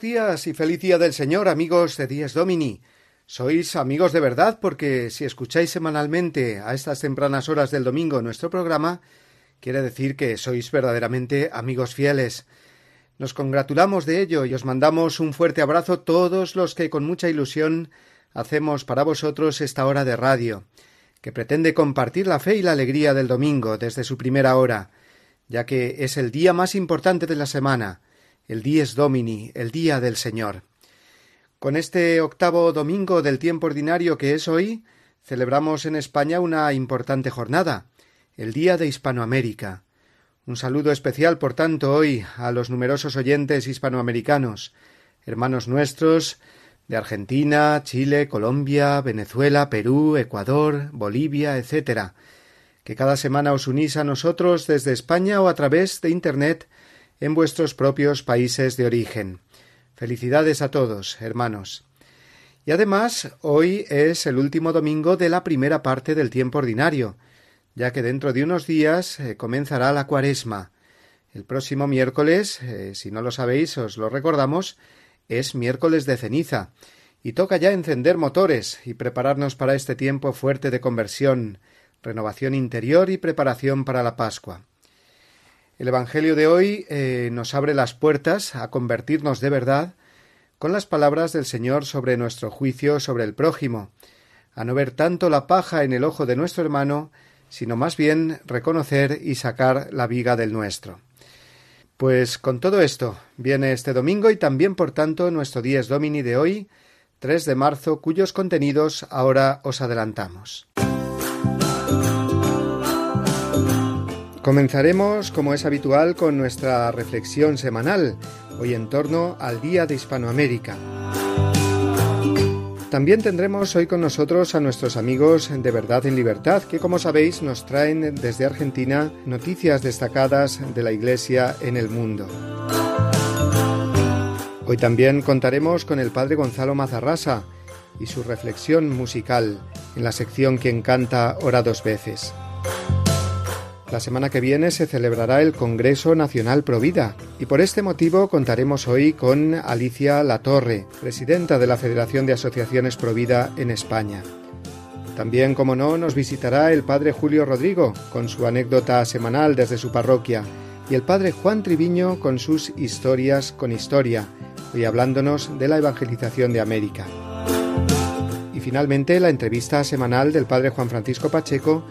Buenos días y feliz día del Señor, amigos de Días Domini. Sois amigos de verdad porque si escucháis semanalmente a estas tempranas horas del domingo nuestro programa, quiere decir que sois verdaderamente amigos fieles. Nos congratulamos de ello y os mandamos un fuerte abrazo todos los que con mucha ilusión hacemos para vosotros esta hora de radio, que pretende compartir la fe y la alegría del domingo desde su primera hora, ya que es el día más importante de la semana, el Dies Domini, el Día del Señor. Con este octavo domingo del tiempo ordinario que es hoy, celebramos en España una importante jornada, el Día de Hispanoamérica. Un saludo especial, por tanto, hoy a los numerosos oyentes hispanoamericanos, hermanos nuestros de Argentina, Chile, Colombia, Venezuela, Perú, Ecuador, Bolivia, etc., que cada semana os unís a nosotros desde España o a través de Internet en vuestros propios países de origen. Felicidades a todos, hermanos. Y además, hoy es el último domingo de la primera parte del tiempo ordinario, ya que dentro de unos días eh, comenzará la cuaresma. El próximo miércoles, eh, si no lo sabéis, os lo recordamos, es miércoles de ceniza, y toca ya encender motores y prepararnos para este tiempo fuerte de conversión, renovación interior y preparación para la Pascua. El Evangelio de hoy eh, nos abre las puertas a convertirnos de verdad con las palabras del Señor sobre nuestro juicio sobre el prójimo, a no ver tanto la paja en el ojo de nuestro hermano, sino más bien reconocer y sacar la viga del nuestro. Pues con todo esto viene este domingo y también por tanto nuestro Dies Domini de hoy, 3 de marzo, cuyos contenidos ahora os adelantamos. Comenzaremos, como es habitual, con nuestra reflexión semanal, hoy en torno al Día de Hispanoamérica. También tendremos hoy con nosotros a nuestros amigos de Verdad en Libertad, que como sabéis nos traen desde Argentina noticias destacadas de la Iglesia en el mundo. Hoy también contaremos con el Padre Gonzalo Mazarrasa y su reflexión musical en la sección Quien canta ora dos veces. La semana que viene se celebrará el Congreso Nacional Provida y por este motivo contaremos hoy con Alicia Latorre, presidenta de la Federación de Asociaciones Provida en España. También, como no, nos visitará el padre Julio Rodrigo con su anécdota semanal desde su parroquia y el padre Juan Triviño con sus historias con historia, hoy hablándonos de la evangelización de América. Y finalmente la entrevista semanal del padre Juan Francisco Pacheco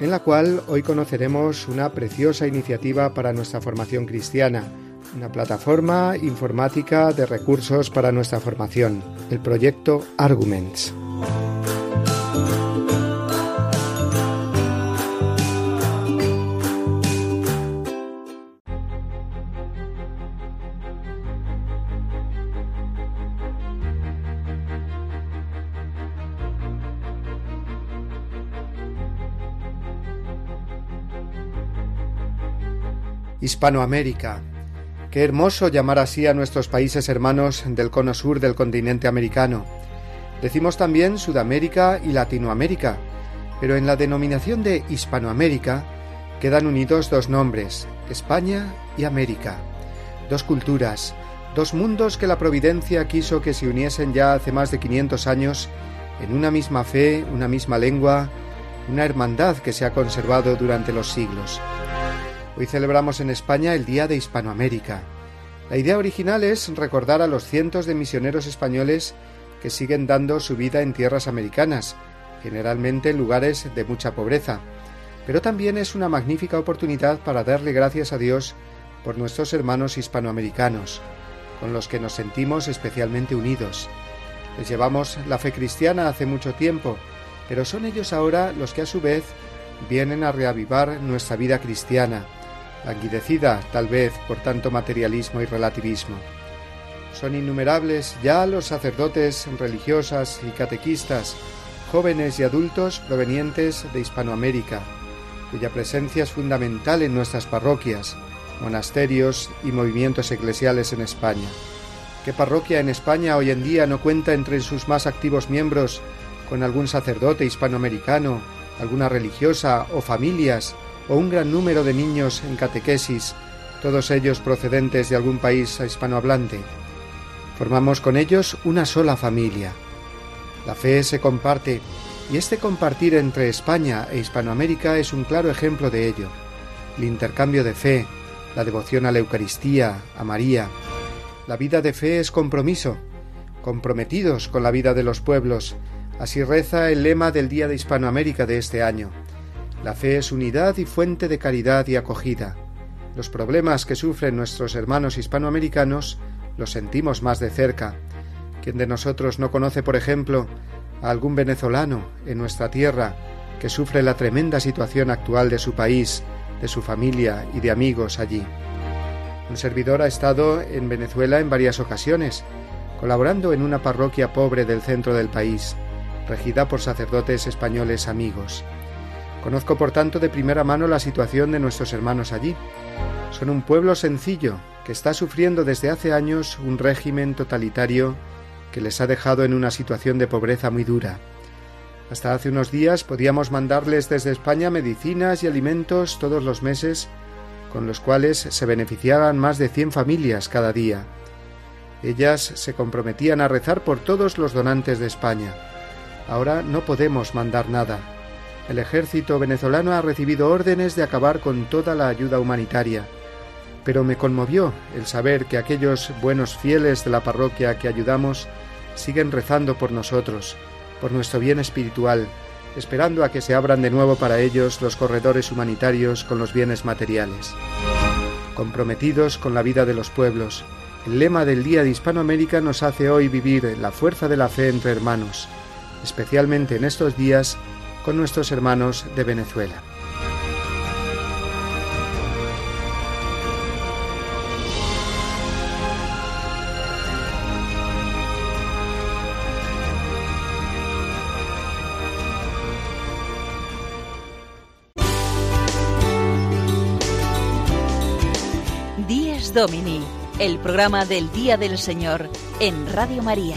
en la cual hoy conoceremos una preciosa iniciativa para nuestra formación cristiana, una plataforma informática de recursos para nuestra formación, el proyecto Arguments. Hispanoamérica. Qué hermoso llamar así a nuestros países hermanos del cono sur del continente americano. Decimos también Sudamérica y Latinoamérica, pero en la denominación de Hispanoamérica quedan unidos dos nombres, España y América, dos culturas, dos mundos que la Providencia quiso que se uniesen ya hace más de 500 años en una misma fe, una misma lengua, una hermandad que se ha conservado durante los siglos. Hoy celebramos en España el Día de Hispanoamérica. La idea original es recordar a los cientos de misioneros españoles que siguen dando su vida en tierras americanas, generalmente en lugares de mucha pobreza, pero también es una magnífica oportunidad para darle gracias a Dios por nuestros hermanos hispanoamericanos, con los que nos sentimos especialmente unidos. Les llevamos la fe cristiana hace mucho tiempo, pero son ellos ahora los que a su vez vienen a reavivar nuestra vida cristiana, languidecida tal vez por tanto materialismo y relativismo. Son innumerables ya los sacerdotes, religiosas y catequistas, jóvenes y adultos provenientes de Hispanoamérica, cuya presencia es fundamental en nuestras parroquias, monasterios y movimientos eclesiales en España. ¿Qué parroquia en España hoy en día no cuenta entre sus más activos miembros con algún sacerdote hispanoamericano, alguna religiosa o familias o un gran número de niños en catequesis, todos ellos procedentes de algún país hispanohablante? Formamos con ellos una sola familia. La fe se comparte y este compartir entre España e Hispanoamérica es un claro ejemplo de ello. El intercambio de fe, la devoción a la Eucaristía, a María. La vida de fe es compromiso, comprometidos con la vida de los pueblos. Así reza el lema del Día de Hispanoamérica de este año. La fe es unidad y fuente de caridad y acogida. Los problemas que sufren nuestros hermanos hispanoamericanos los sentimos más de cerca. ¿Quién de nosotros no conoce, por ejemplo, a algún venezolano en nuestra tierra que sufre la tremenda situación actual de su país, de su familia y de amigos allí. Un servidor ha estado en Venezuela en varias ocasiones, colaborando en una parroquia pobre del centro del país, regida por sacerdotes españoles amigos. Conozco por tanto de primera mano la situación de nuestros hermanos allí. Son un pueblo sencillo que está sufriendo desde hace años un régimen totalitario que les ha dejado en una situación de pobreza muy dura. Hasta hace unos días podíamos mandarles desde España medicinas y alimentos todos los meses, con los cuales se beneficiaban más de 100 familias cada día. Ellas se comprometían a rezar por todos los donantes de España. Ahora no podemos mandar nada. El ejército venezolano ha recibido órdenes de acabar con toda la ayuda humanitaria. Pero me conmovió el saber que aquellos buenos fieles de la parroquia que ayudamos siguen rezando por nosotros, por nuestro bien espiritual, esperando a que se abran de nuevo para ellos los corredores humanitarios con los bienes materiales. Comprometidos con la vida de los pueblos, el lema del Día de Hispanoamérica nos hace hoy vivir la fuerza de la fe entre hermanos, especialmente en estos días con nuestros hermanos de Venezuela. Domini, el programa del Día del Señor en Radio María.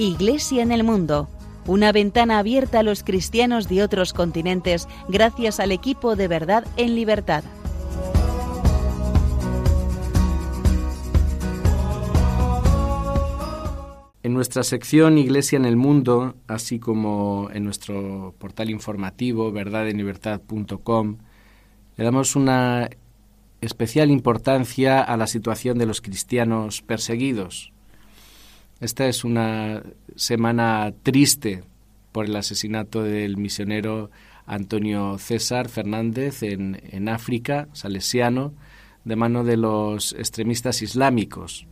Iglesia en el Mundo, una ventana abierta a los cristianos de otros continentes gracias al equipo de verdad en libertad. En nuestra sección Iglesia en el Mundo, así como en nuestro portal informativo verdadenlibertad.com, le damos una especial importancia a la situación de los cristianos perseguidos, esta es una semana triste por el asesinato del misionero Antonio César Fernández en, en África, salesiano, de mano de los extremistas islámicos.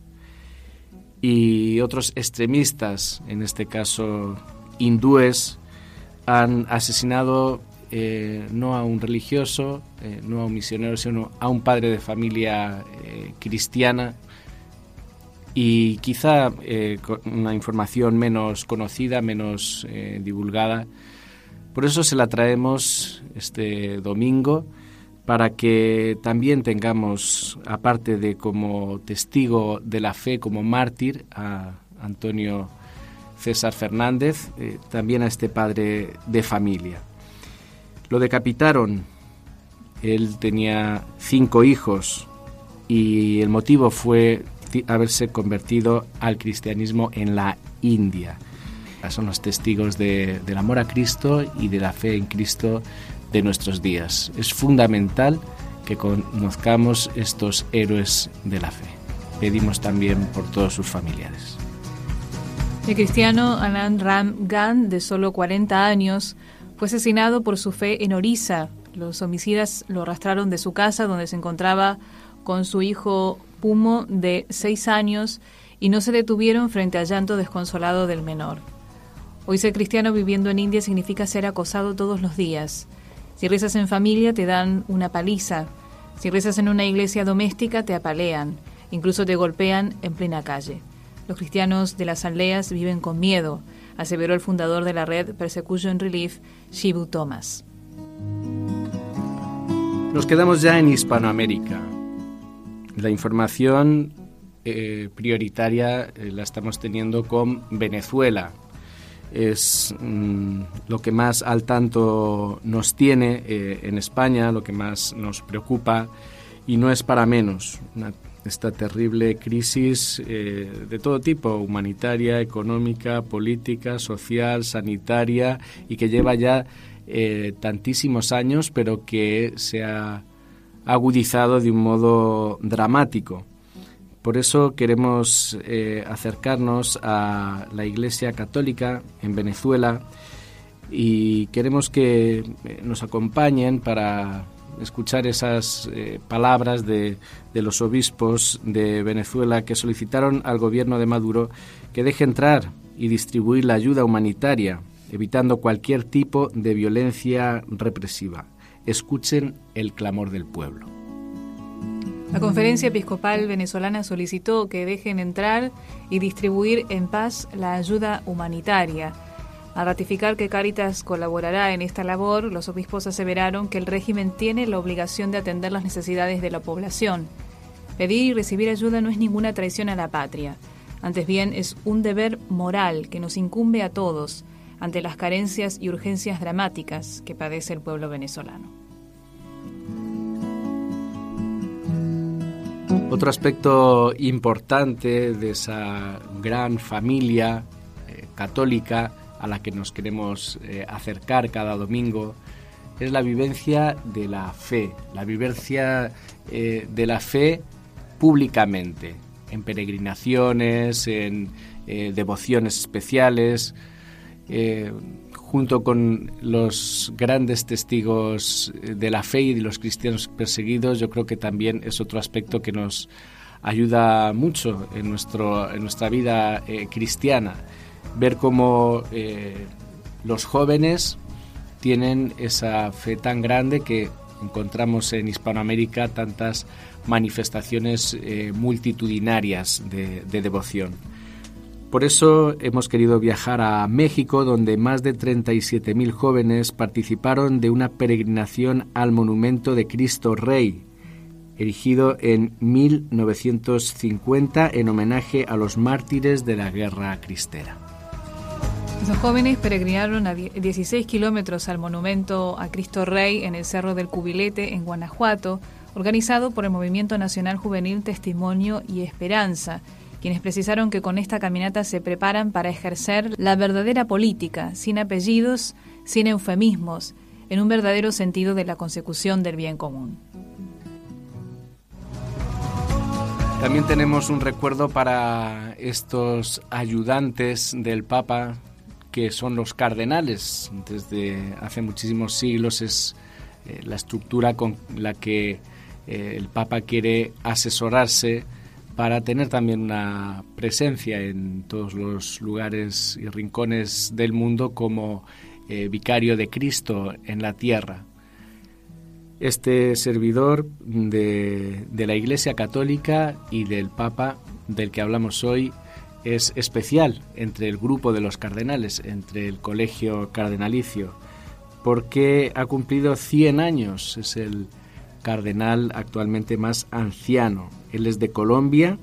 Y otros extremistas, en este caso hindúes, han asesinado eh, no a un religioso, eh, no a un misionero, sino a un padre de familia eh, cristiana y quizá con una información menos conocida, menos divulgada. Por eso se la traemos este domingo para que también tengamos, aparte de como testigo de la fe, como mártir, a Antonio César Fernández, también a este padre de familia. Lo decapitaron. Él tenía cinco hijos y el motivo fue haberse convertido al cristianismo en la India. Son los testigos del amor a Cristo y de la fe en Cristo de nuestros días. Es fundamental que conozcamos estos héroes de la fe. Pedimos también por todos sus familiares. El cristiano Anand Ram Gan, de solo 40 años, fue asesinado por su fe en Orissa. Los homicidas lo arrastraron de su casa donde se encontraba con su hijo Pumo de seis años y no se detuvieron frente al llanto desconsolado del menor. Hoy ser cristiano viviendo en India significa ser acosado todos los días. Si rezas en familia te dan una paliza. Si rezas en una iglesia doméstica te apalean. Incluso te golpean en plena calle. Los cristianos de las aldeas viven con miedo aseveró el fundador de la red Persecution Relief, Shibu Thomas. Nos quedamos ya en Hispanoamérica. La información eh, prioritaria eh, la estamos teniendo con Venezuela. Es mm, lo que más al tanto nos tiene eh, en España, lo que más nos preocupa y no es para menos esta terrible crisis de todo tipo, humanitaria, económica, política, social, sanitaria, y que lleva ya tantísimos años, pero que se ha agudizado de un modo dramático. Por eso queremos eh, acercarnos a la Iglesia Católica en Venezuela y queremos que nos acompañen para escuchar esas eh, palabras de, los obispos de Venezuela que solicitaron al gobierno de Maduro que deje entrar y distribuir la ayuda humanitaria, evitando cualquier tipo de violencia represiva. Escuchen el clamor del pueblo. La conferencia episcopal venezolana solicitó que dejen entrar y distribuir en paz la ayuda humanitaria a ratificar que Cáritas colaborará en esta labor, los obispos aseveraron que el régimen tiene la obligación de atender las necesidades de la población. Pedir y recibir ayuda no es ninguna traición a la patria, antes bien es un deber moral que nos incumbe a todos ante las carencias y urgencias dramáticas que padece el pueblo venezolano. Otro aspecto importante de esa gran familia eh, católica a la que nos queremos eh, acercar cada domingo es la vivencia de la fe, la vivencia eh, de la fe públicamente, en peregrinaciones, en devociones especiales, junto con los grandes testigos de la fe y de los cristianos perseguidos, yo creo que también es otro aspecto que nos ayuda mucho en, nuestro, en nuestra vida cristiana ver cómo eh, los jóvenes tienen esa fe tan grande que encontramos en Hispanoamérica tantas manifestaciones eh, multitudinarias de, devoción. Por eso hemos querido viajar a México, donde más de 37.000 jóvenes participaron de una peregrinación al monumento de Cristo Rey, erigido en 1950 en homenaje a los mártires de la guerra cristera. Los jóvenes peregrinaron a 16 kilómetros al monumento a Cristo Rey en el Cerro del Cubilete, en Guanajuato, organizado por el Movimiento Nacional Juvenil Testimonio y Esperanza, quienes precisaron que con esta caminata se preparan para ejercer la verdadera política, sin apellidos, sin eufemismos, en un verdadero sentido de la consecución del bien común. También tenemos un recuerdo para estos ayudantes del Papa que son los cardenales. Desde hace muchísimos siglos es eh, la estructura con la que eh, el Papa quiere asesorarse para tener también una presencia en todos los lugares y rincones del mundo como eh, vicario de Cristo en la tierra. Este servidor de, de la Iglesia Católica y del Papa del que hablamos hoy es especial entre el grupo de los cardenales, entre el colegio cardenalicio, porque ha cumplido 100 años, es el cardenal actualmente más anciano. Él es de Colombia,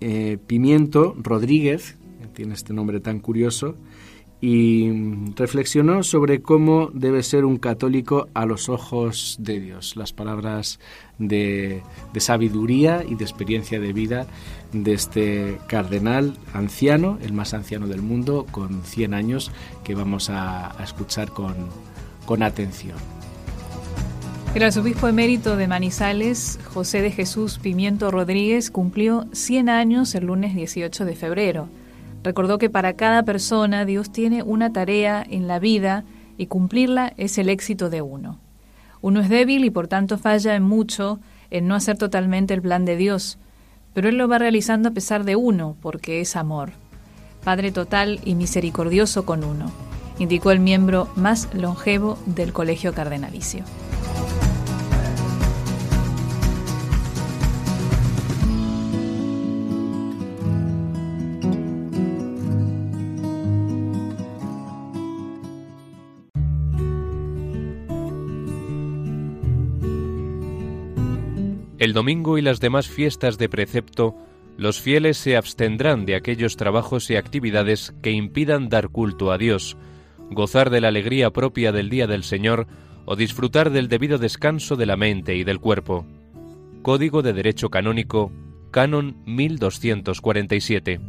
eh, Pimiento Rodríguez, tiene este nombre tan curioso, y reflexionó sobre cómo debe ser un católico a los ojos de Dios. Las palabras de, sabiduría y de experiencia de vida de este cardenal anciano, el más anciano del mundo, con 100 años, que vamos a, escuchar con, con atención. El arzobispo emérito de Manizales, José de Jesús Pimiento Rodríguez, cumplió 100 años el lunes 18 de febrero. Recordó que para cada persona Dios tiene una tarea en la vida y cumplirla es el éxito de uno. Uno es débil y por tanto falla en mucho en no hacer totalmente el plan de Dios, pero Él lo va realizando a pesar de uno, porque es amor. Padre total y misericordioso con uno, indicó el miembro más longevo del Colegio Cardenalicio. El domingo y las demás fiestas de precepto, los fieles se abstendrán de aquellos trabajos y actividades que impidan dar culto a Dios, gozar de la alegría propia del día del Señor o disfrutar del debido descanso de la mente y del cuerpo. Código de Derecho Canónico, Canon 1247.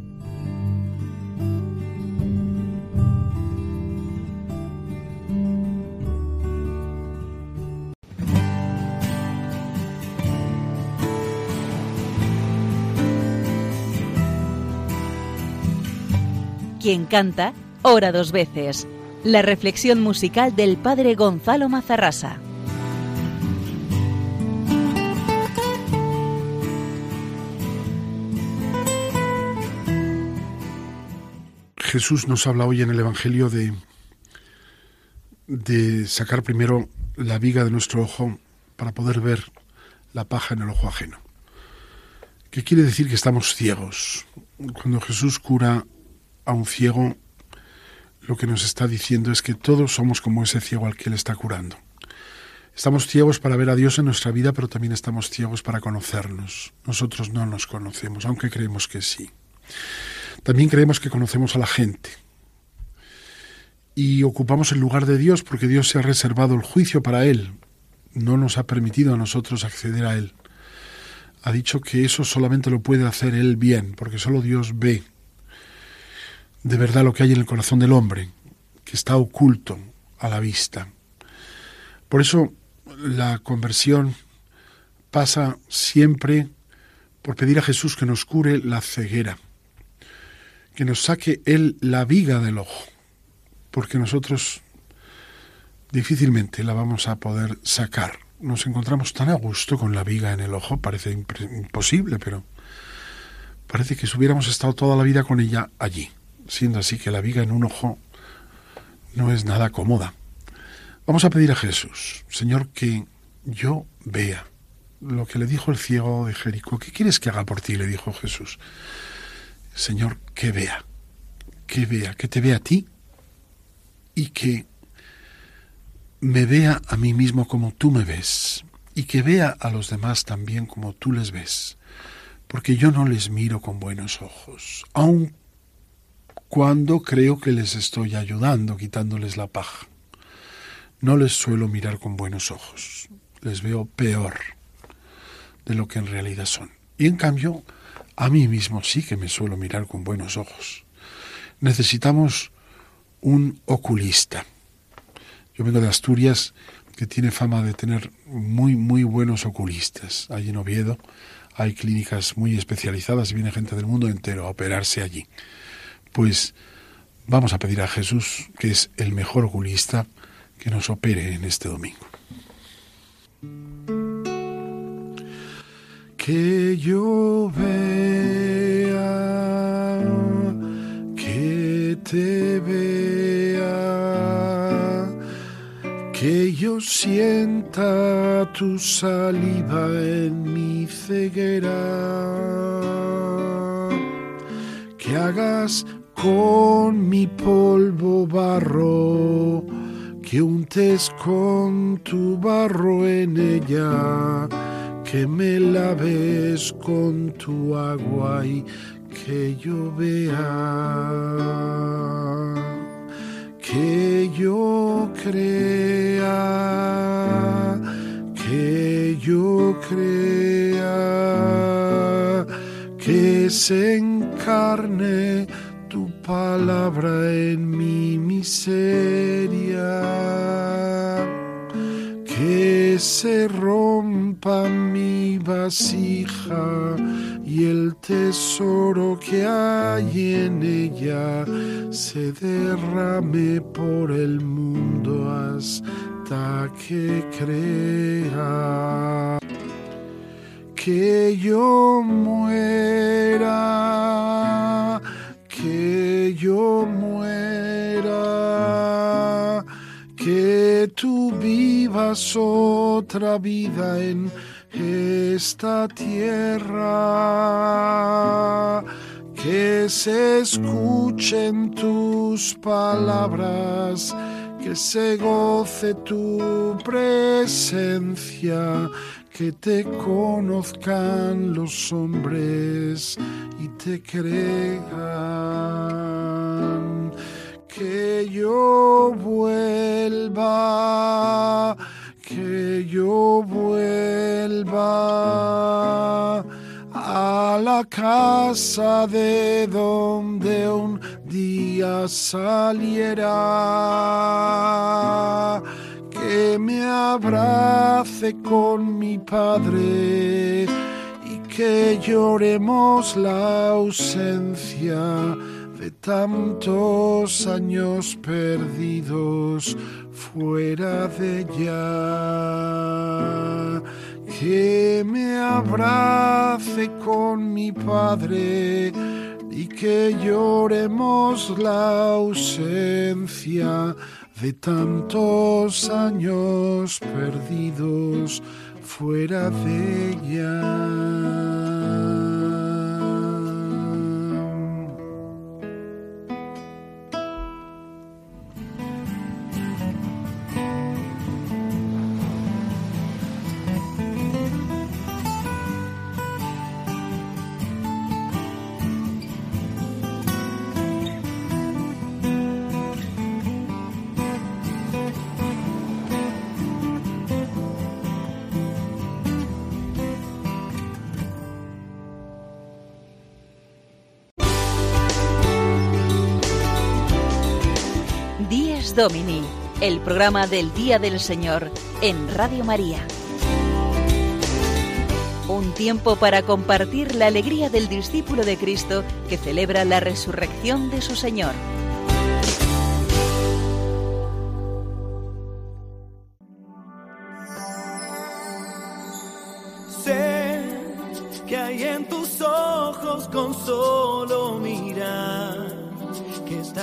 Quien canta, ora dos veces. La reflexión musical del padre Gonzalo Mazarrasa. Jesús nos habla hoy en el Evangelio de, de sacar primero la viga de nuestro ojo para poder ver la paja en el ojo ajeno. ¿Qué quiere decir que estamos ciegos? Cuando Jesús cura a un ciego, lo que nos está diciendo es que todos somos como ese ciego al que Él está curando. Estamos ciegos para ver a Dios en nuestra vida, pero también estamos ciegos para conocernos. Nosotros no nos conocemos, aunque creemos que sí. También creemos que conocemos a la gente. Y ocupamos el lugar de Dios porque Dios se ha reservado el juicio para Él. No nos ha permitido a nosotros acceder a Él. Ha dicho que eso solamente lo puede hacer Él bien, porque solo Dios ve de verdad lo que hay en el corazón del hombre, que está oculto a la vista. Por eso la conversión pasa siempre por pedir a Jesús que nos cure la ceguera, que nos saque Él la viga del ojo, porque nosotros difícilmente la vamos a poder sacar. Nos encontramos tan a gusto con la viga en el ojo, parece imposible, pero parece que si hubiéramos estado toda la vida con ella allí siendo así que la viga en un ojo no es nada cómoda. Vamos a pedir a Jesús, Señor, que yo vea lo que le dijo el ciego de Jericó. ¿Qué quieres que haga por ti? le dijo Jesús. Señor, que vea, que vea, que te vea a ti y que me vea a mí mismo como tú me ves y que vea a los demás también como tú les ves, porque yo no les miro con buenos ojos, aun cuando creo que les estoy ayudando, quitándoles la paja. No les suelo mirar con buenos ojos, les veo peor de lo que en realidad son. Y en cambio, a mí mismo sí que me suelo mirar con buenos ojos. Necesitamos un oculista. Yo vengo de Asturias, que tiene fama de tener muy, muy buenos oculistas. Allí en Oviedo hay clínicas muy especializadas y viene gente del mundo entero a operarse allí pues Vamos a pedir a Jesús, que es el mejor oculista, que nos opere en este domingo. Que yo vea, que te vea, que yo sienta tu saliva en mi ceguera, que hagas con mi polvo barro, que untes con tu barro en ella, que me laves con tu agua y que yo vea, que yo crea, que yo crea, que se encarne palabra en mi miseria, que se rompa mi vasija y el tesoro que hay en ella se derrame por el mundo hasta que crea. Que yo muera yo muera, que tú vivas otra vida en esta tierra, que se escuchen tus palabras, que se goce tu presencia que te conozcan los hombres y te crean. Que yo vuelva, que yo vuelva a la casa de donde un día saliera. Que me abrace con mi Padre y que lloremos la ausencia de tantos años perdidos fuera de ella. Que me abrace con mi Padre y que lloremos la ausencia de tantos años perdidos fuera de ella. Domini, el programa del Día del Señor en Radio María. Un tiempo para compartir la alegría del discípulo de Cristo que celebra la resurrección de su Señor. Sé que hay en tus ojos con solo mirar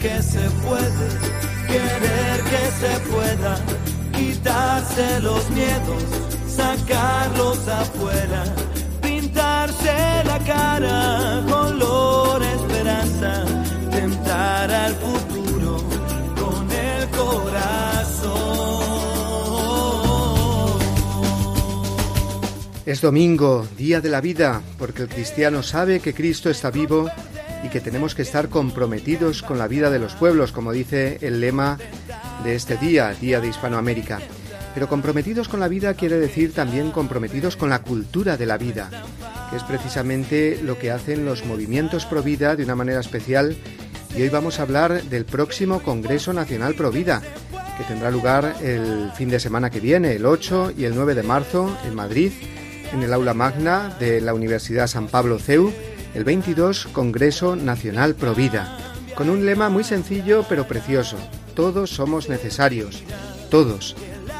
que se puede, querer que se pueda, quitarse los miedos, sacarlos afuera, pintarse la cara, color esperanza, tentar al futuro con el corazón. Es domingo, día de la vida, porque el cristiano sabe que Cristo está vivo que tenemos que estar comprometidos con la vida de los pueblos, como dice el lema de este día, Día de Hispanoamérica. Pero comprometidos con la vida quiere decir también comprometidos con la cultura de la vida, que es precisamente lo que hacen los movimientos pro vida de una manera especial. Y hoy vamos a hablar del próximo Congreso Nacional Pro Vida, que tendrá lugar el fin de semana que viene, el 8 y el 9 de marzo, en Madrid, en el aula magna de la Universidad San Pablo CEU, el 22 Congreso Nacional Pro Vida, con un lema muy sencillo pero precioso. Todos somos necesarios, todos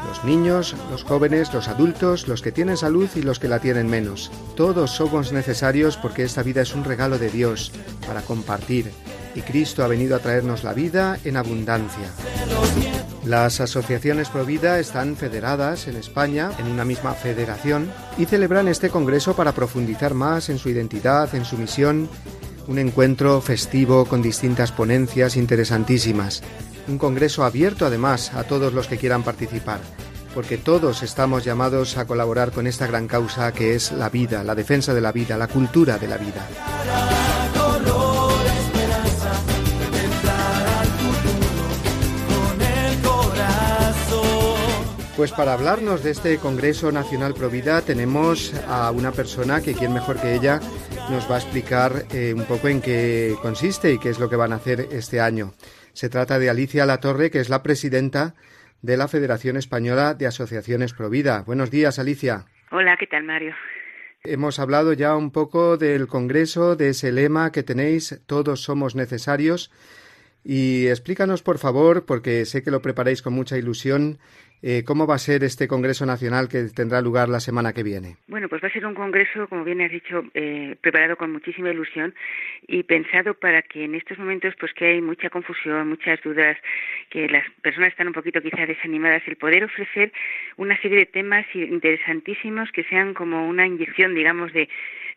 los niños, los jóvenes, los adultos, los que tienen salud y los que la tienen menos. Todos somos necesarios porque esta vida es un regalo de Dios para compartir. Y Cristo ha venido a traernos la vida en abundancia. Las asociaciones Provida están federadas en España en una misma federación y celebran este congreso para profundizar más en su identidad, en su misión, un encuentro festivo con distintas ponencias interesantísimas un congreso abierto además a todos los que quieran participar, porque todos estamos llamados a colaborar con esta gran causa que es la vida, la defensa de la vida, la cultura de la vida. Pues para hablarnos de este Congreso Nacional Provida tenemos a una persona que quien mejor que ella nos va a explicar eh, un poco en qué consiste y qué es lo que van a hacer este año. Se trata de Alicia Latorre, que es la presidenta de la Federación Española de Asociaciones Provida. Buenos días, Alicia. Hola, ¿qué tal, Mario? Hemos hablado ya un poco del Congreso, de ese lema que tenéis, todos somos necesarios. Y explícanos, por favor, porque sé que lo preparáis con mucha ilusión, eh, ¿Cómo va a ser este Congreso Nacional que tendrá lugar la semana que viene? Bueno, pues va a ser un congreso, como bien has dicho, eh, preparado con muchísima ilusión y pensado para que en estos momentos, pues que hay mucha confusión, muchas dudas, que las personas están un poquito quizá desanimadas, el poder ofrecer una serie de temas interesantísimos que sean como una inyección, digamos, de,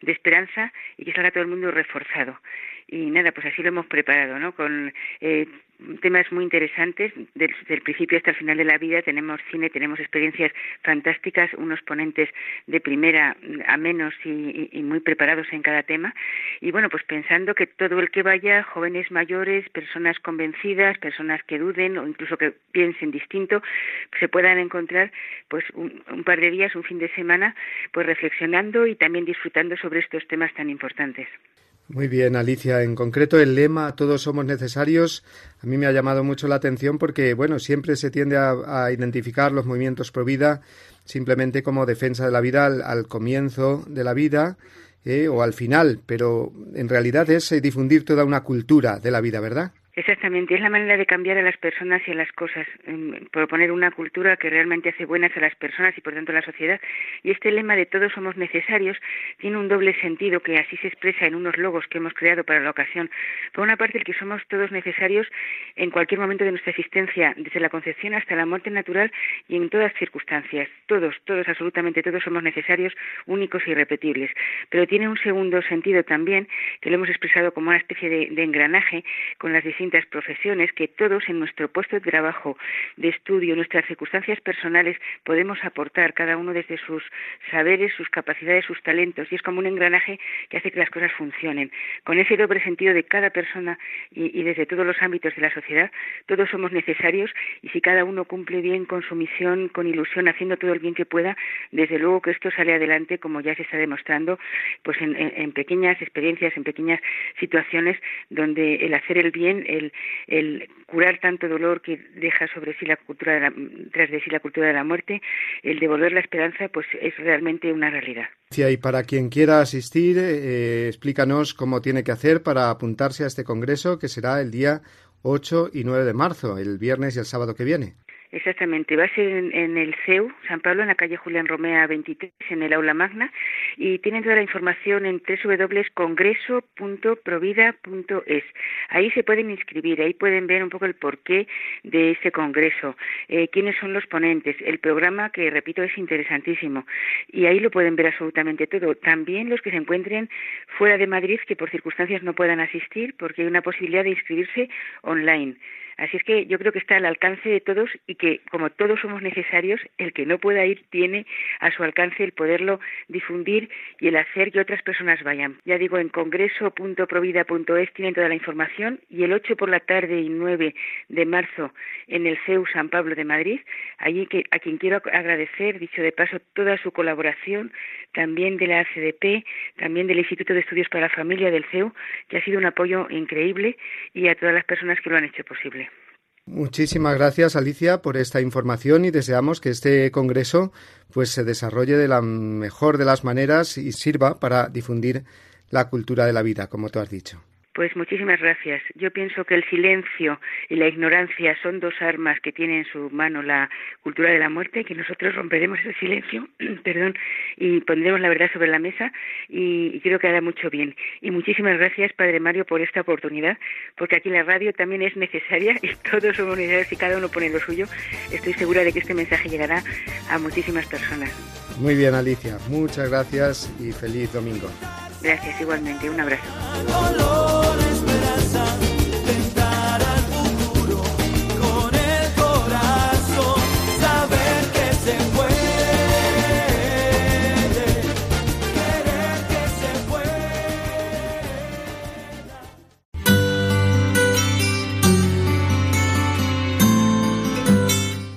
de esperanza y que salga todo el mundo reforzado y nada, pues así lo hemos preparado, ¿no? Con eh, temas muy interesantes desde el principio hasta el final de la vida. Tenemos cine, tenemos experiencias fantásticas, unos ponentes de primera a menos y, y, muy preparados en cada tema. Y bueno, pues pensando que todo el que vaya, jóvenes mayores, personas convencidas, personas que duden o incluso que piensen distinto, se puedan encontrar pues un, un par de días, un fin de semana, pues reflexionando y también disfrutando sobre estos temas tan importantes. Muy bien, Alicia. En concreto, el lema Todos somos necesarios a mí me ha llamado mucho la atención porque, bueno, siempre se tiende a, identificar los movimientos pro vida simplemente como defensa de la vida al, comienzo de la vida eh, o al final, pero en realidad es eh, difundir toda una cultura de la vida, ¿verdad? Exactamente, es la manera de cambiar a las personas y a las cosas, em, proponer una cultura que realmente hace buenas a las personas y por tanto a la sociedad. Y este lema de todos somos necesarios tiene un doble sentido que así se expresa en unos logos que hemos creado para la ocasión. Por una parte, el que somos todos necesarios en cualquier momento de nuestra existencia, desde la concepción hasta la muerte natural y en todas circunstancias. Todos, todos, absolutamente todos somos necesarios, únicos e irrepetibles. Pero tiene un segundo sentido también, que lo hemos expresado como una especie de, de engranaje con las distintas profesiones que todos en nuestro puesto de trabajo, de estudio, nuestras circunstancias personales podemos aportar cada uno desde sus saberes, sus capacidades, sus talentos y es como un engranaje que hace que las cosas funcionen. Con ese doble sentido de cada persona y, y desde todos los ámbitos de la sociedad, todos somos necesarios y si cada uno cumple bien con su misión, con ilusión, haciendo todo el bien que pueda, desde luego que esto sale adelante como ya se está demostrando, pues en, en, en pequeñas experiencias, en pequeñas situaciones donde el hacer el bien, el, curar tanto dolor que deja sobre sí la cultura de la, tras de sí la cultura de la muerte, el devolver la esperanza, pues es realmente una realidad. Y para quien quiera asistir, eh, explícanos cómo tiene que hacer para apuntarse a este congreso que será el día 8 y 9 de marzo, el viernes y el sábado que viene. Exactamente, va a ser en, el CEU, San Pablo, en la calle Julián Romea 23, en el aula magna, y tienen toda la información en www.congreso.provida.es. Ahí se pueden inscribir, ahí pueden ver un poco el porqué de este congreso, eh, quiénes son los ponentes, el programa que, repito, es interesantísimo, y ahí lo pueden ver absolutamente todo. También los que se encuentren fuera de Madrid, que por circunstancias no puedan asistir, porque hay una posibilidad de inscribirse online Así es que yo creo que está al alcance de todos y que como todos somos necesarios, el que no pueda ir tiene a su alcance el poderlo difundir y el hacer que otras personas vayan. Ya digo, en congreso.provida.es tienen toda la información y el 8 por la tarde y 9 de marzo en el CEU San Pablo de Madrid, allí a quien quiero agradecer, dicho de paso, toda su colaboración, también de la ACDP, también del Instituto de Estudios para la Familia del CEU, que ha sido un apoyo increíble, y a todas las personas que lo han hecho posible. Muchísimas gracias, Alicia, por esta información y deseamos que este congreso pues se desarrolle de la mejor de las maneras y sirva para difundir la cultura de la vida, como tú has dicho. Pues muchísimas gracias. Yo pienso que el silencio y la ignorancia son dos armas que tiene en su mano la cultura de la muerte, que nosotros romperemos ese silencio, perdón, y pondremos la verdad sobre la mesa y, creo que hará mucho bien. Y muchísimas gracias, Padre Mario, por esta oportunidad, porque aquí la radio también es necesaria y todos somos necesarios y cada uno pone lo suyo. Estoy segura de que este mensaje llegará a muchísimas personas. Muy bien, Alicia. Muchas gracias y feliz domingo. Gracias, igualmente. Un abrazo.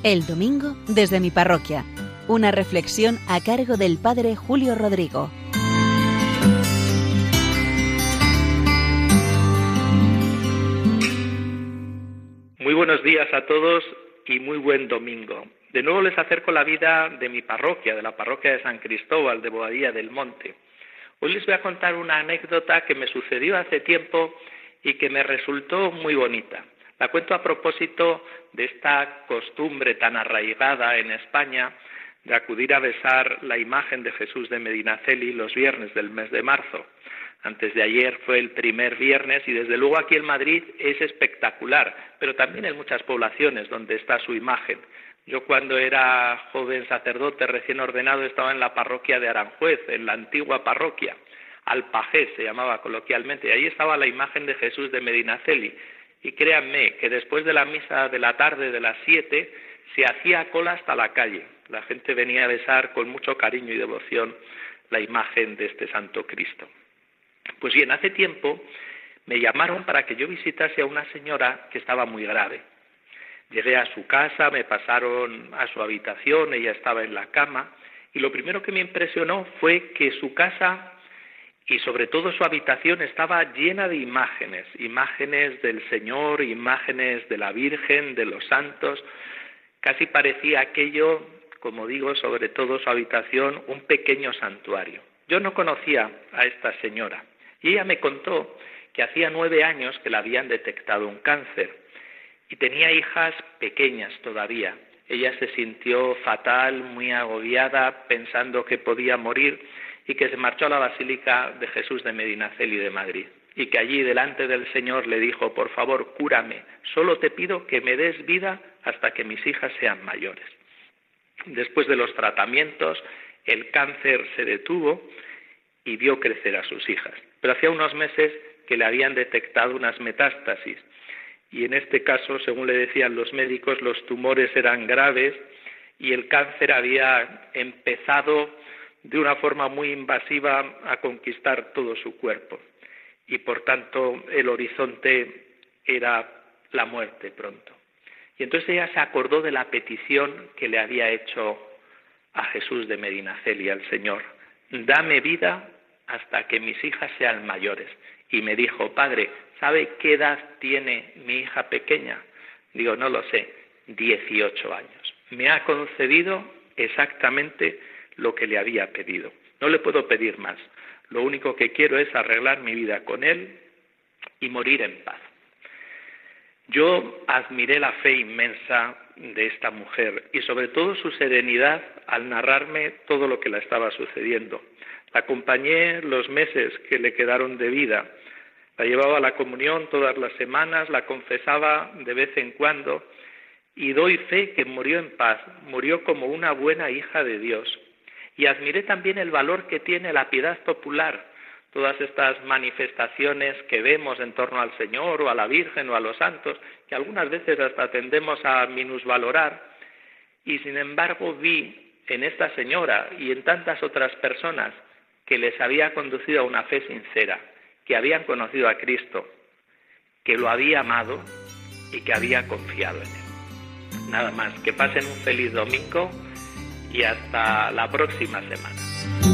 El domingo desde mi parroquia. Una reflexión a cargo del Padre Julio Rodrigo. Muy buenos días a todos y muy buen domingo. De nuevo les acerco la vida de mi parroquia, de la parroquia de San Cristóbal de Boadilla del Monte. Hoy les voy a contar una anécdota que me sucedió hace tiempo y que me resultó muy bonita. La cuento a propósito de esta costumbre tan arraigada en España de acudir a besar la imagen de Jesús de Medinaceli los viernes del mes de marzo. Antes de ayer fue el primer viernes y desde luego aquí en Madrid es espectacular, pero también en muchas poblaciones donde está su imagen. Yo cuando era joven sacerdote recién ordenado estaba en la parroquia de Aranjuez, en la antigua parroquia, Alpajé se llamaba coloquialmente, y ahí estaba la imagen de Jesús de Medinaceli, y créanme que después de la misa de la tarde de las siete se hacía cola hasta la calle. La gente venía a besar con mucho cariño y devoción la imagen de este Santo Cristo. Pues bien, hace tiempo me llamaron para que yo visitase a una señora que estaba muy grave. Llegué a su casa, me pasaron a su habitación, ella estaba en la cama, y lo primero que me impresionó fue que su casa y sobre todo su habitación estaba llena de imágenes, imágenes del Señor, imágenes de la Virgen, de los santos. Casi parecía aquello, como digo, sobre todo su habitación, un pequeño santuario. Yo no conocía a esta señora y ella me contó que hacía nueve años que le habían detectado un cáncer y tenía hijas pequeñas todavía. Ella se sintió fatal, muy agobiada, pensando que podía morir y que se marchó a la Basílica de Jesús de Medinaceli de Madrid y que allí delante del Señor le dijo, por favor, cúrame, solo te pido que me des vida hasta que mis hijas sean mayores. Después de los tratamientos, el cáncer se detuvo y vio crecer a sus hijas. Pero hacía unos meses que le habían detectado unas metástasis y en este caso, según le decían los médicos, los tumores eran graves y el cáncer había empezado de una forma muy invasiva a conquistar todo su cuerpo y por tanto el horizonte era la muerte pronto. Y entonces ella se acordó de la petición que le había hecho a Jesús de Medinaceli, al Señor, dame vida hasta que mis hijas sean mayores. Y me dijo, Padre, ¿sabe qué edad tiene mi hija pequeña? Digo, no lo sé, 18 años. Me ha concedido exactamente lo que le había pedido. No le puedo pedir más. Lo único que quiero es arreglar mi vida con él y morir en paz. Yo admiré la fe inmensa de esta mujer y sobre todo su serenidad al narrarme todo lo que le estaba sucediendo. La acompañé los meses que le quedaron de vida. La llevaba a la comunión todas las semanas, la confesaba de vez en cuando y doy fe que murió en paz, murió como una buena hija de Dios. Y admiré también el valor que tiene la piedad popular. todas estas manifestaciones que vemos en torno al Señor o a la Virgen o a los santos, que algunas veces hasta tendemos a minusvalorar, y sin embargo vi en esta señora y en tantas otras personas que les había conducido a una fe sincera, que habían conocido a Cristo, que lo había amado y que había confiado en él. Nada más, que pasen un feliz domingo y hasta la próxima semana.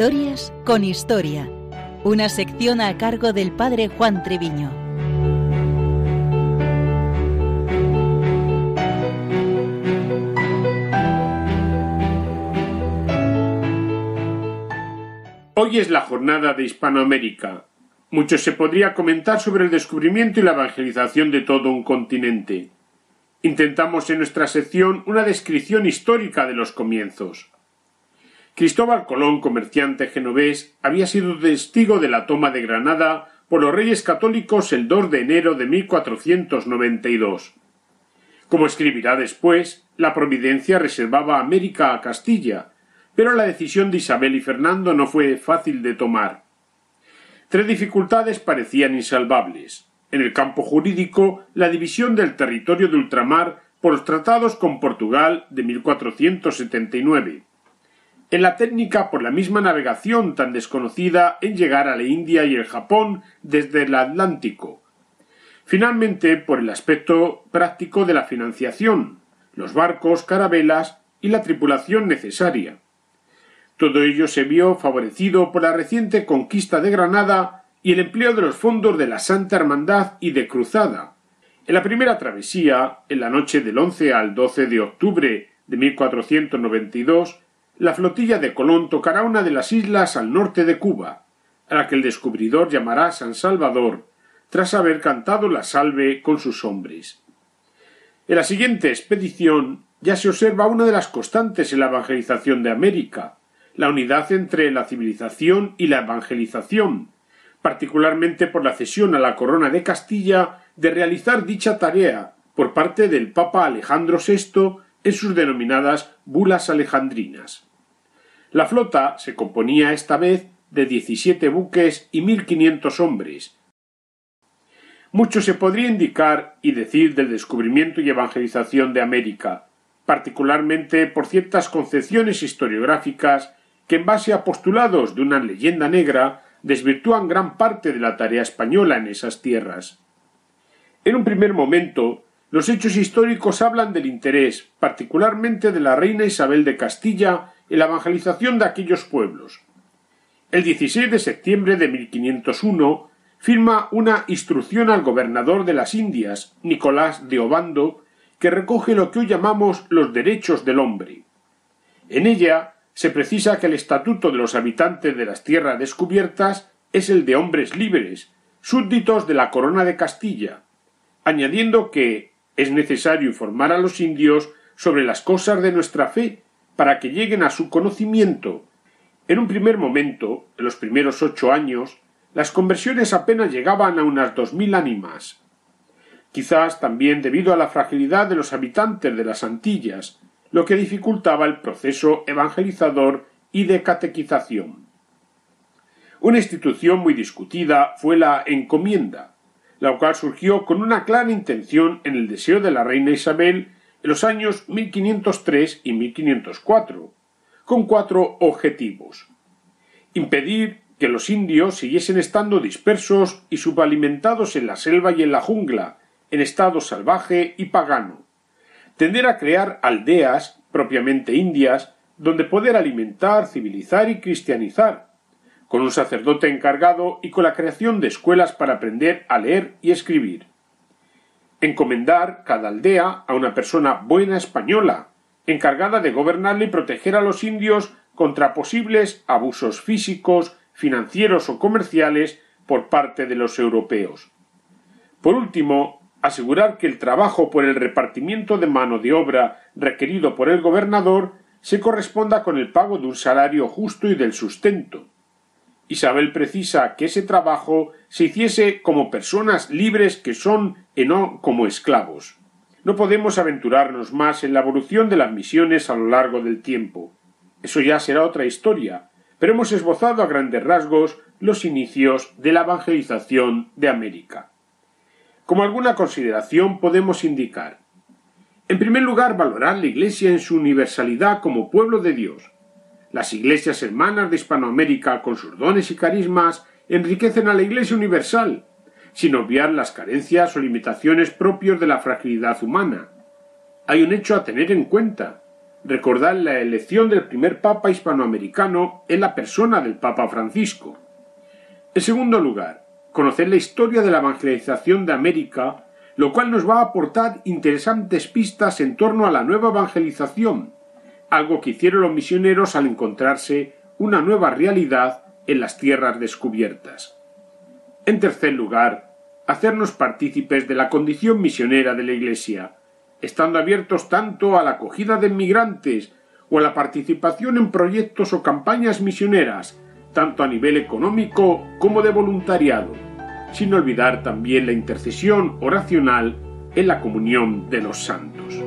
Historias con Historia, una sección a cargo del padre Juan Treviño. Hoy es la jornada de Hispanoamérica. Mucho se podría comentar sobre el descubrimiento y la evangelización de todo un continente. Intentamos en nuestra sección una descripción histórica de los comienzos. Cristóbal Colón, comerciante genovés, había sido testigo de la toma de Granada por los reyes católicos el 2 de enero de 1492. Como escribirá después, la providencia reservaba América a Castilla, pero la decisión de Isabel y Fernando no fue fácil de tomar. Tres dificultades parecían insalvables. En el campo jurídico, la división del territorio de ultramar por los tratados con Portugal de 1479 en la técnica por la misma navegación tan desconocida en llegar a la India y el Japón desde el Atlántico. Finalmente, por el aspecto práctico de la financiación, los barcos, carabelas y la tripulación necesaria. Todo ello se vio favorecido por la reciente conquista de Granada y el empleo de los fondos de la Santa Hermandad y de Cruzada. En la primera travesía, en la noche del 11 al 12 de octubre de 1492, la flotilla de Colón tocará una de las islas al norte de Cuba, a la que el descubridor llamará San Salvador, tras haber cantado la salve con sus hombres. En la siguiente expedición ya se observa una de las constantes en la evangelización de América, la unidad entre la civilización y la evangelización, particularmente por la cesión a la corona de Castilla de realizar dicha tarea por parte del Papa Alejandro VI en sus denominadas bulas alejandrinas. La flota se componía esta vez de diecisiete buques y mil quinientos hombres. Mucho se podría indicar y decir del descubrimiento y evangelización de América, particularmente por ciertas concepciones historiográficas que en base a postulados de una leyenda negra desvirtúan gran parte de la tarea española en esas tierras. En un primer momento, los hechos históricos hablan del interés, particularmente de la reina Isabel de Castilla, la evangelización de aquellos pueblos. El 16 de septiembre de 1501 firma una instrucción al gobernador de las Indias, Nicolás de Obando, que recoge lo que hoy llamamos los derechos del hombre. En ella se precisa que el estatuto de los habitantes de las tierras descubiertas es el de hombres libres, súbditos de la corona de Castilla, añadiendo que es necesario informar a los indios sobre las cosas de nuestra fe para que lleguen a su conocimiento. En un primer momento, en los primeros ocho años, las conversiones apenas llegaban a unas dos mil ánimas. quizás también debido a la fragilidad de los habitantes de las Antillas, lo que dificultaba el proceso evangelizador y de catequización. Una institución muy discutida fue la encomienda, la cual surgió con una clara intención en el deseo de la reina Isabel en los años 1503 y 1504, con cuatro objetivos. Impedir que los indios siguiesen estando dispersos y subalimentados en la selva y en la jungla, en estado salvaje y pagano. Tender a crear aldeas, propiamente indias, donde poder alimentar, civilizar y cristianizar, con un sacerdote encargado y con la creación de escuelas para aprender a leer y escribir. Encomendar cada aldea a una persona buena española, encargada de gobernarle y proteger a los indios contra posibles abusos físicos, financieros o comerciales por parte de los europeos. Por último, asegurar que el trabajo por el repartimiento de mano de obra requerido por el gobernador se corresponda con el pago de un salario justo y del sustento, Isabel precisa que ese trabajo se hiciese como personas libres que son y no como esclavos. No podemos aventurarnos más en la evolución de las misiones a lo largo del tiempo. Eso ya será otra historia, pero hemos esbozado a grandes rasgos los inicios de la evangelización de América. Como alguna consideración podemos indicar en primer lugar, valorar la Iglesia en su universalidad como pueblo de Dios, las iglesias hermanas de Hispanoamérica, con sus dones y carismas, enriquecen a la Iglesia universal, sin obviar las carencias o limitaciones propios de la fragilidad humana. Hay un hecho a tener en cuenta. Recordar la elección del primer Papa hispanoamericano en la persona del Papa Francisco. En segundo lugar, conocer la historia de la evangelización de América, lo cual nos va a aportar interesantes pistas en torno a la nueva evangelización, algo que hicieron los misioneros al encontrarse una nueva realidad en las tierras descubiertas. En tercer lugar, hacernos partícipes de la condición misionera de la Iglesia, estando abiertos tanto a la acogida de inmigrantes o a la participación en proyectos o campañas misioneras, tanto a nivel económico como de voluntariado, sin olvidar también la intercesión oracional en la comunión de los santos.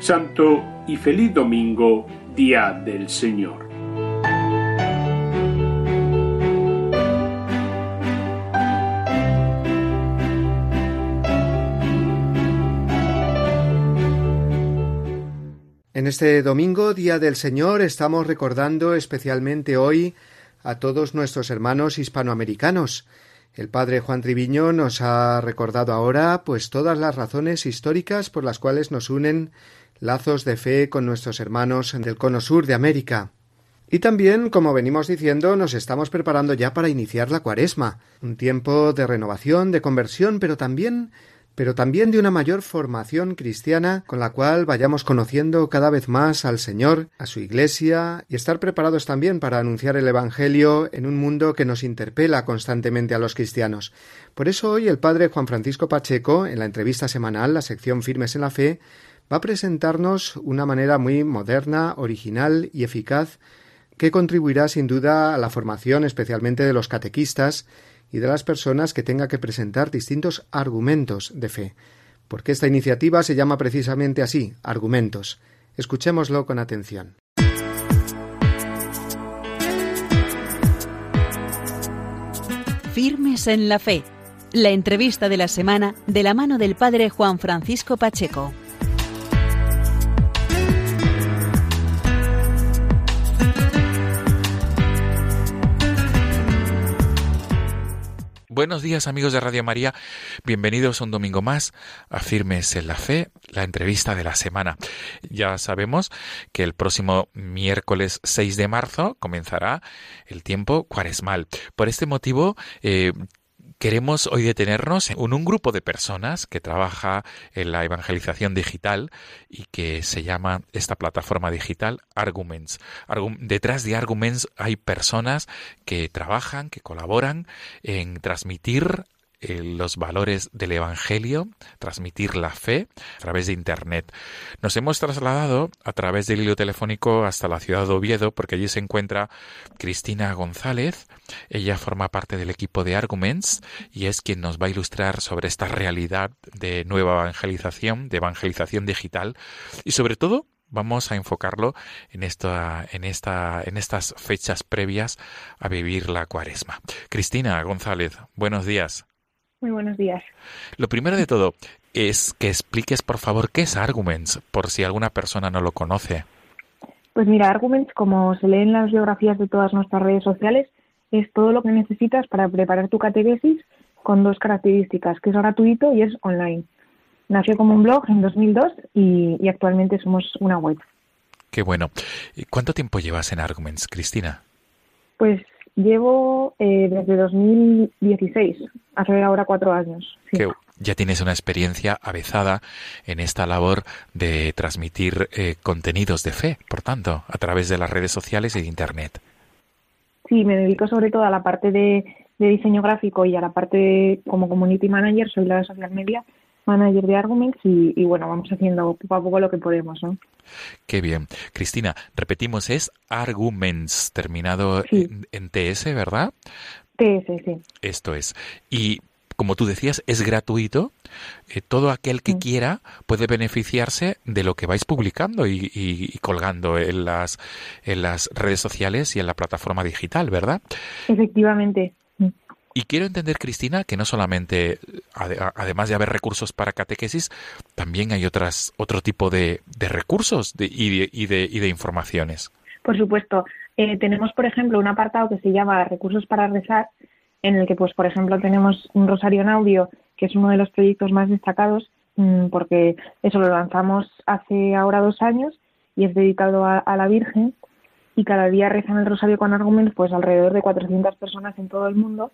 Santo y feliz domingo, día del Señor. En este domingo, Día del Señor, estamos recordando especialmente hoy a todos nuestros hermanos hispanoamericanos. El padre Juan Triviño nos ha recordado ahora pues todas las razones históricas por las cuales nos unen lazos de fe con nuestros hermanos del cono sur de América. Y también, como venimos diciendo, nos estamos preparando ya para iniciar la cuaresma, un tiempo de renovación, de conversión, pero también pero también de una mayor formación cristiana con la cual vayamos conociendo cada vez más al Señor, a su Iglesia y estar preparados también para anunciar el Evangelio en un mundo que nos interpela constantemente a los cristianos. Por eso hoy el Padre Juan Francisco Pacheco, en la entrevista semanal, la sección Firmes en la Fe, va a presentarnos una manera muy moderna, original y eficaz que contribuirá sin duda a la formación especialmente de los catequistas y de las personas que tenga que presentar distintos argumentos de fe. Porque esta iniciativa se llama precisamente así, argumentos. Escuchémoslo con atención. Firmes en la fe. La entrevista de la semana de la mano del Padre Juan Francisco Pacheco. Buenos días amigos de Radio María, bienvenidos un domingo más a Firmes en la Fe, la entrevista de la semana. Ya sabemos que el próximo miércoles 6 de marzo comenzará el tiempo cuaresmal. Por este motivo eh, Queremos hoy detenernos en un grupo de personas que trabaja en la evangelización digital y que se llama esta plataforma digital Arguments. detrás de Arguments hay personas que trabajan, que colaboran en transmitir eh, los valores del Evangelio, transmitir la fe a través de Internet. Nos hemos trasladado a través del hilo telefónico hasta la ciudad de Oviedo porque allí se encuentra Cristina González. Ella forma parte del equipo de Arguments y es quien nos va a ilustrar sobre esta realidad de nueva evangelización, de evangelización digital y sobre todo vamos a enfocarlo en esta, en esta, en estas fechas previas a vivir la cuaresma. Cristina González, buenos días. Muy buenos días. Lo primero de todo es que expliques, por favor, qué es Arguments, por si alguna persona no lo conoce. Pues mira, Arguments, como se lee en las biografías de todas nuestras redes sociales, es todo lo que necesitas para preparar tu catequesis con dos características, que es gratuito y es online. Nació como un blog en 2002 y, actualmente somos una web. Qué bueno. ¿Cuánto tiempo llevas en Arguments, Cristina? Pues llevo eh, desde 2016, hace ahora cuatro años. ya tienes una experiencia avezada en esta labor de transmitir eh, contenidos de fe, por tanto, a través de las redes sociales y de Internet. Sí, me dedico sobre todo a la parte de, de diseño gráfico y a la parte como community manager, soy la de social media manager de Arguments y, bueno, vamos haciendo poco a poco lo que podemos, ¿no? Qué bien. Cristina, repetimos, es Arguments, terminado en, TS, ¿verdad? TS, sí. Esto es. Y como tú decías, es gratuito. Eh, todo aquel que quiera puede beneficiarse de lo que vais publicando y, y, colgando en las, en las redes sociales y en la plataforma digital, ¿verdad? Efectivamente. Y quiero entender, Cristina, que no solamente, además de haber recursos para catequesis, también hay otras, otro tipo de, recursos y, de, y, de, informaciones. Por supuesto. Eh, tenemos, por ejemplo, un apartado que se llama Recursos para rezar, en el que, pues, por ejemplo, tenemos un rosario en audio, que es uno de los proyectos más destacados, mm, porque eso lo lanzamos hace ahora dos años y es dedicado a, a la Virgen y cada día rezan el rosario con argumentos pues alrededor de 400 personas en todo el mundo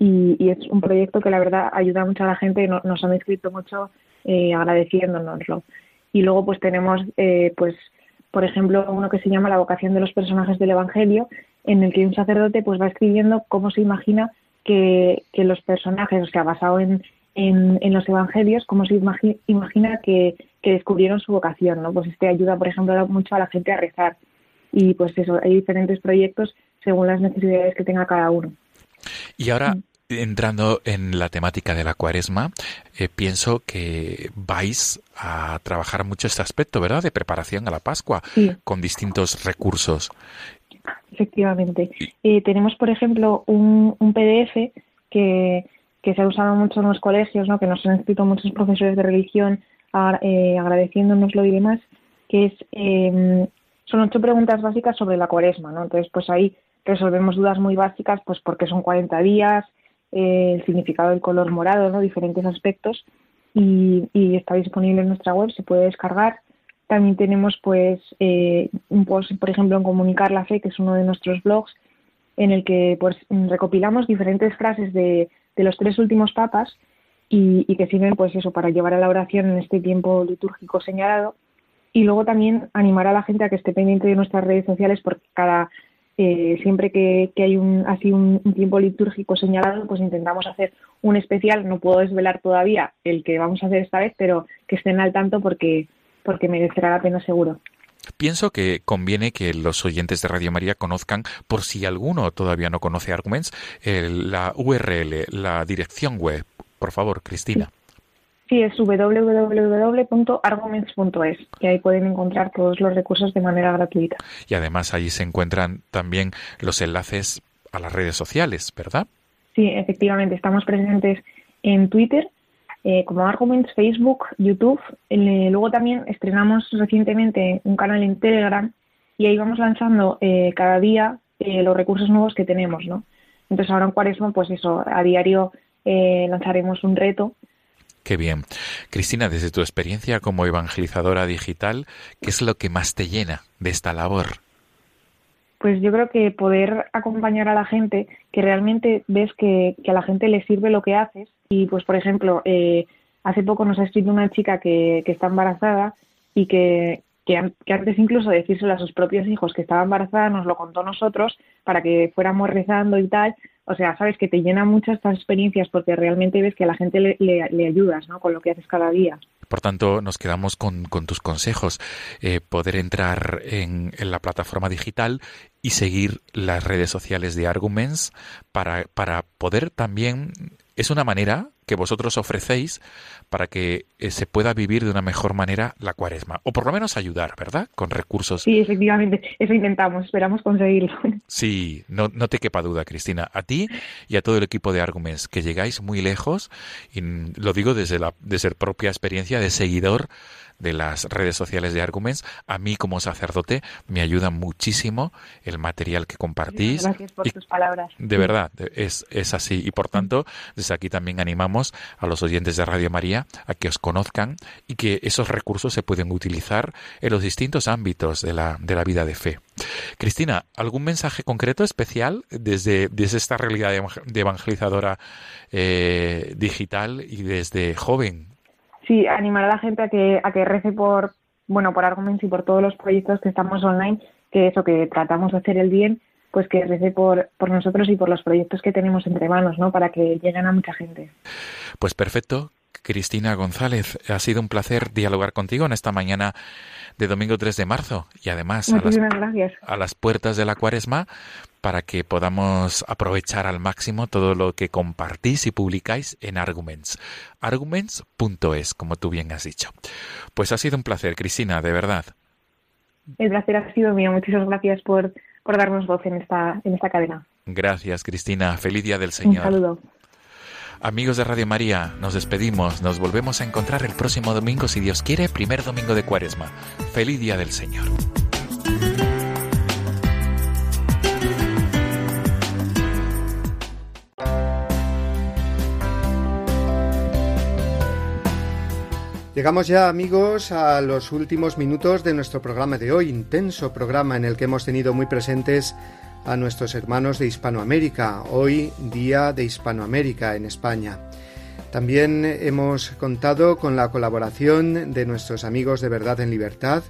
y, es un proyecto que la verdad ayuda mucho a la gente, nos han escrito mucho eh, agradeciéndonoslo. Y luego pues tenemos, eh, pues por ejemplo, uno que se llama La vocación de los personajes del Evangelio, en el que un sacerdote pues va escribiendo cómo se imagina que, los personajes, o sea, basado en, en, los evangelios, cómo se imagina que, que, descubrieron su vocación, ¿no? Pues este ayuda, por ejemplo, mucho a la gente a rezar. Y pues eso, hay diferentes proyectos según las necesidades que tenga cada uno. Y ahora, mm. Entrando en la temática de la cuaresma, eh, pienso que vais a trabajar mucho este aspecto, ¿verdad?, de preparación a la Pascua, con distintos recursos. Efectivamente. Eh, tenemos, por ejemplo, un, PDF que, se ha usado mucho en los colegios, ¿no? que nos han escrito muchos profesores de religión eh, agradeciéndonoslo y demás, que es em, son ocho preguntas básicas sobre la cuaresma, ¿no? Entonces, pues ahí resolvemos dudas muy básicas, pues porque son 40 días, eh, el significado del color morado, ¿no? diferentes aspectos y, está disponible en nuestra web, se puede descargar. También tenemos pues eh, un post, por ejemplo, en Comunicar la Fe, que es uno de nuestros blogs, en el que pues recopilamos diferentes frases de, los tres últimos papas y, y, que sirven pues eso para llevar a la oración en este tiempo litúrgico señalado y luego también animar a la gente a que esté pendiente de nuestras redes sociales porque cada eh, siempre que, hay un, así un, tiempo litúrgico señalado, pues intentamos hacer un especial. No puedo desvelar todavía el que vamos a hacer esta vez, pero que estén al tanto porque, porque merecerá la pena seguro. Pienso que conviene que los oyentes de Radio María conozcan, por si alguno todavía no conoce Arguments, la URL, la dirección web. Por favor, Cristina. Sí, es www.arguments.es y ahí pueden encontrar todos los recursos de manera gratuita. Y además allí se encuentran también los enlaces a las redes sociales, ¿verdad? Sí, efectivamente, estamos presentes en Twitter eh, como Arguments, Facebook, YouTube. Eh, luego también estrenamos recientemente un canal en Telegram y ahí vamos lanzando eh, cada día los recursos nuevos que tenemos, ¿no? Entonces ahora en Cuaresma, pues eso, a diario lanzaremos un reto Qué bien. Cristina, desde tu experiencia como evangelizadora digital, ¿qué es lo que más te llena de esta labor? Pues yo creo que poder acompañar a la gente, que realmente ves que, a la gente le sirve lo que haces. Y pues, por ejemplo, eh, hace poco nos ha escrito una chica que, está embarazada y que, que, antes incluso de decírselo a sus propios hijos que estaba embarazada, nos lo contó nosotros para que fuéramos rezando y tal. O sea, sabes que te llena mucho estas experiencias porque realmente ves que a la gente le, le, ayudas, ¿no? Con lo que haces cada día. Por tanto, nos quedamos con, tus consejos. Eh, poder entrar en, en, la plataforma digital y seguir las redes sociales de Arguments para, para poder también... Es una manera que vosotros ofrecéis para que eh, se pueda vivir de una mejor manera la cuaresma, o por lo menos ayudar, ¿verdad? Con recursos. Sí, efectivamente, eso intentamos, esperamos conseguirlo. Sí, no, no te quepa duda, Cristina, a ti y a todo el equipo de Arguments, que llegáis muy lejos, y lo digo desde la desde propia experiencia de seguidor de las redes sociales de Arguments, a mí como sacerdote me ayuda muchísimo el material que compartís. Gracias por tus palabras. De verdad, es, es así. Y por tanto, desde aquí también animamos a los oyentes de Radio María a que os conozcan y que esos recursos se pueden utilizar en los distintos ámbitos de la, de la vida de fe. Cristina, ¿algún mensaje concreto especial desde, desde esta realidad de evangelizadora eh, digital y desde joven sí, animar a la gente a que, a que rece por, bueno, por Arguments y por todos los proyectos que estamos online, que eso, que tratamos de hacer el bien, pues que rece por, por nosotros y por los proyectos que tenemos entre manos, ¿no? Para que lleguen a mucha gente. Pues perfecto. Cristina González, ha sido un placer dialogar contigo en esta mañana de domingo 3 de marzo y además a las, a las puertas de la cuaresma para que podamos aprovechar al máximo todo lo que compartís y publicáis en Arguments. Arguments.es, como tú bien has dicho. Pues ha sido un placer, Cristina, de verdad. El placer ha sido mío. Muchísimas gracias por, por darnos voz en esta, en esta cadena. Gracias, Cristina. Feliz día del Señor. Un saludo. Amigos de Radio María, nos despedimos. Nos volvemos a encontrar el próximo domingo, si Dios quiere, primer domingo de Cuaresma. Feliz día del Señor. Llegamos ya amigos a los últimos minutos de nuestro programa de hoy, intenso programa en el que hemos tenido muy presentes a nuestros hermanos de Hispanoamérica, hoy día de Hispanoamérica en España. También hemos contado con la colaboración de nuestros amigos de Verdad en Libertad,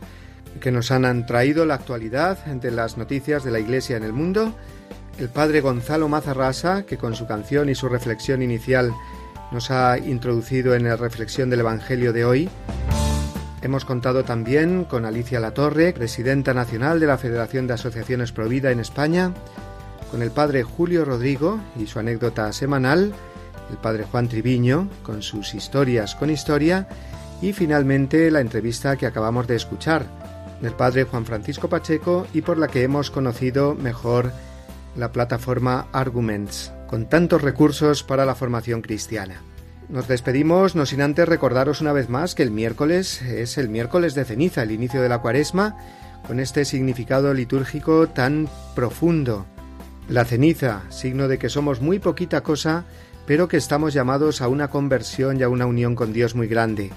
que nos han traído la actualidad de las noticias de la Iglesia en el mundo, el padre Gonzalo Mazarrasa, que con su canción y su reflexión inicial nos ha introducido en la reflexión del Evangelio de hoy. Hemos contado también con Alicia Latorre, presidenta nacional de la Federación de Asociaciones Provida en España, con el padre Julio Rodrigo y su anécdota semanal, el padre Juan Triviño con sus historias con historia y finalmente la entrevista que acabamos de escuchar del padre Juan Francisco Pacheco y por la que hemos conocido mejor la plataforma Arguments con tantos recursos para la formación cristiana. Nos despedimos, no sin antes recordaros una vez más que el miércoles es el miércoles de ceniza, el inicio de la cuaresma, con este significado litúrgico tan profundo. La ceniza, signo de que somos muy poquita cosa, pero que estamos llamados a una conversión y a una unión con Dios muy grande.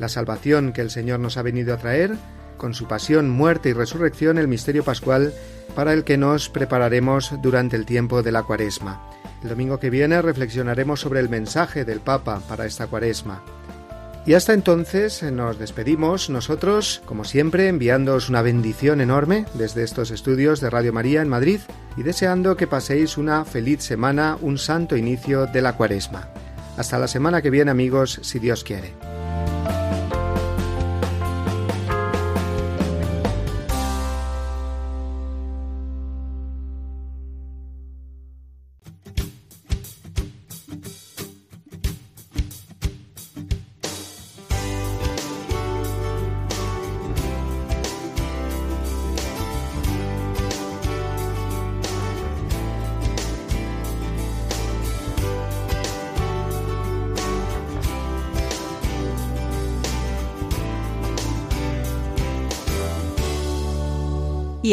La salvación que el Señor nos ha venido a traer, con su pasión, muerte y resurrección, el misterio pascual para el que nos prepararemos durante el tiempo de la cuaresma. El domingo que viene reflexionaremos sobre el mensaje del Papa para esta cuaresma. Y hasta entonces nos despedimos nosotros, como siempre, enviándoos una bendición enorme desde estos estudios de Radio María en Madrid y deseando que paséis una feliz semana, un santo inicio de la cuaresma. Hasta la semana que viene amigos, si Dios quiere.